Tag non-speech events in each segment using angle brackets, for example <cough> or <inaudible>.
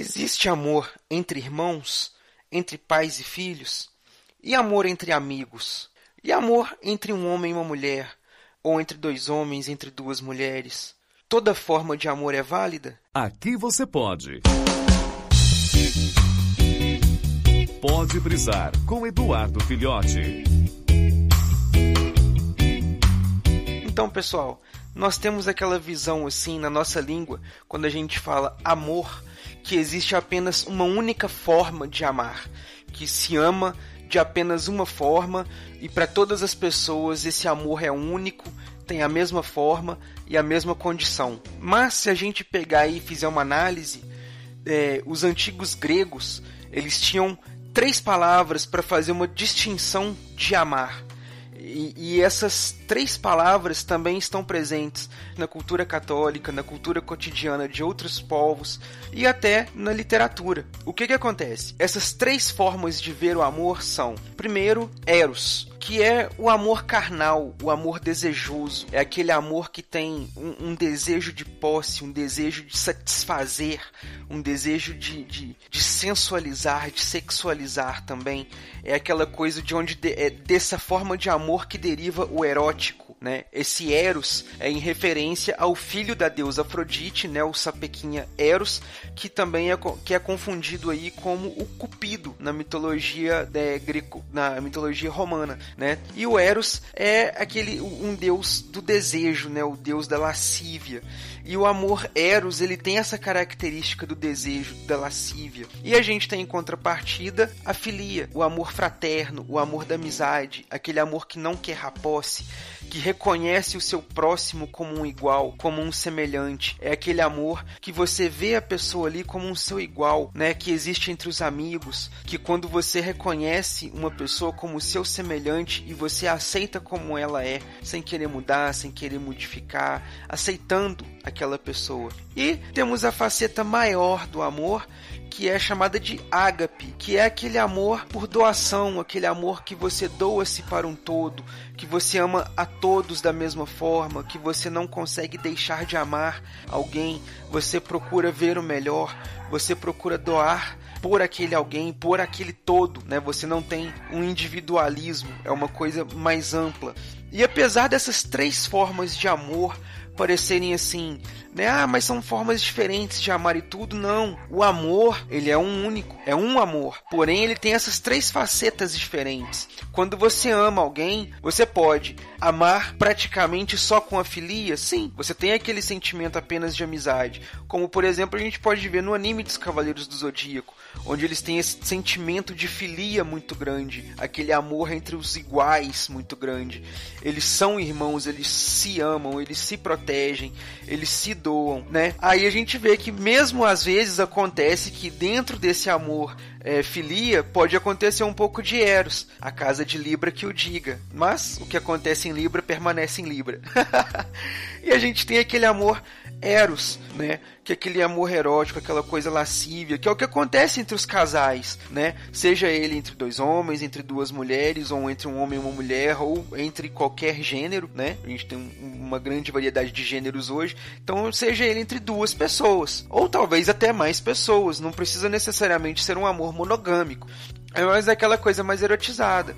Existe amor entre irmãos, entre pais e filhos, e amor entre amigos, e amor entre um homem e uma mulher, ou entre dois homens, entre duas mulheres. Toda forma de amor é válida? Aqui você pode. Pode brisar com Eduardo Filhote. Então, pessoal, nós temos aquela visão assim na nossa língua, quando a gente fala amor, que existe apenas uma única forma de amar, que se ama de apenas uma forma e para todas as pessoas esse amor é único, tem a mesma forma e a mesma condição. Mas se a gente pegar e fizer uma análise, é, os antigos gregos eles tinham três palavras para fazer uma distinção de amar. E, e, essas três palavras também estão presentes na cultura católica, na cultura cotidiana de outros povos e até na literatura. O que, que acontece? Essas três formas de ver o amor são: primeiro, Eros, que é o amor carnal, o amor desejoso. É aquele amor que tem um, um desejo de posse, um desejo de satisfazer, um desejo de, de, de, sensualizar, de sexualizar também. É aquela coisa de onde de, é dessa forma de amor que deriva o erótico né? Esse Eros é em referência ao filho da deusa Afrodite, né? O sapequinha Eros, que também é, que é confundido aí como o Cupido na mitologia né, greco, na mitologia romana, né? E o Eros é aquele um deus do desejo, né? O deus da lascívia. E o amor Eros, ele tem essa característica do desejo, da lascívia. E a gente tem em contrapartida a filia, o amor fraterno, o amor da amizade, aquele amor que não quer a posse, que reconhece o seu próximo como um igual, como um semelhante. É aquele amor que você vê a pessoa ali como um seu igual, né? Que existe entre os amigos, que quando você reconhece uma pessoa como seu semelhante e você aceita como ela é, sem querer mudar, sem querer modificar, aceitando aquela pessoa. E temos a faceta maior do amor, que é chamada de ágape, que é aquele amor por doação, aquele amor que você doa-se para um todo, que você ama a todos da mesma forma, que você não consegue deixar de amar alguém, você procura ver o melhor, você procura doar por aquele alguém, por aquele todo, né? Você não tem um individualismo, é uma coisa mais ampla. E apesar dessas três formas de amor parecerem assim, né? Ah, mas são formas diferentes de amar e tudo. Não. O amor, ele é um único, é um amor. Porém, ele tem essas três facetas diferentes. Quando você ama alguém, você pode amar praticamente só com a filia? Sim, você tem aquele sentimento apenas de amizade. Como, por exemplo, a gente pode ver no anime dos Cavaleiros do Zodíaco, onde eles têm esse sentimento de filia muito grande, aquele amor entre os iguais muito grande. Eles são irmãos, eles se amam, eles se protegem protegem, eles se doam, né? Aí a gente vê que mesmo às vezes acontece que dentro desse amor é, filia, pode acontecer um pouco de Eros, a casa de Libra que o diga. Mas o que acontece em Libra permanece em Libra. <laughs> e a gente tem aquele amor Eros, né? Que é aquele amor erótico, aquela coisa lascívia, que é o que acontece entre os casais, né? Seja ele entre dois homens, entre duas mulheres, ou entre um homem e uma mulher, ou entre qualquer gênero, né? A gente tem uma grande variedade de gêneros hoje. Então, seja ele entre duas pessoas, ou talvez até mais pessoas. Não precisa necessariamente ser um amor monogâmico. É mais aquela coisa mais erotizada.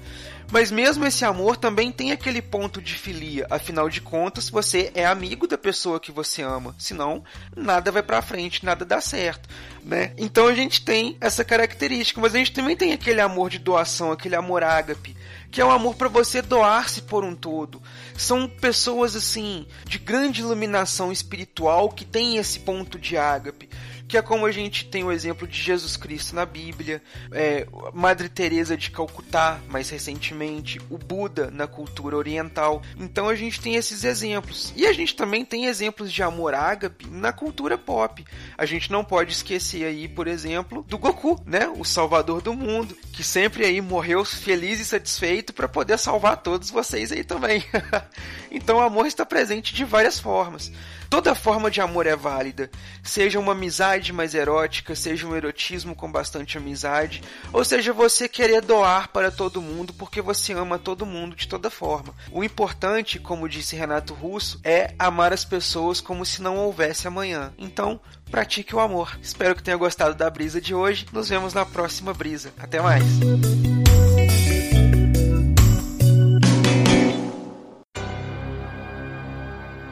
Mas mesmo esse amor também tem aquele ponto de filia. Afinal de contas, você é amigo da pessoa que você ama. Senão, nada vai pra frente, nada dá certo, né? Então a gente tem essa característica. Mas a gente também tem aquele amor de doação, aquele amor ágape que é o amor para você doar-se por um todo. São pessoas assim de grande iluminação espiritual que têm esse ponto de ágape que é como a gente tem o exemplo de Jesus Cristo na Bíblia, é, Madre Teresa de Calcutá, mais recentemente, o Buda na cultura oriental. Então a gente tem esses exemplos. E a gente também tem exemplos de amor ágape na cultura pop. A gente não pode esquecer aí, por exemplo, do Goku, né, o salvador do mundo, que sempre aí morreu feliz e satisfeito para poder salvar todos vocês aí também. <laughs> então o amor está presente de várias formas. Toda forma de amor é válida, seja uma amizade mais erótica, seja um erotismo com bastante amizade, ou seja você querer doar para todo mundo porque você ama todo mundo de toda forma. O importante, como disse Renato Russo, é amar as pessoas como se não houvesse amanhã. Então, pratique o amor. Espero que tenha gostado da brisa de hoje. Nos vemos na próxima brisa. Até mais.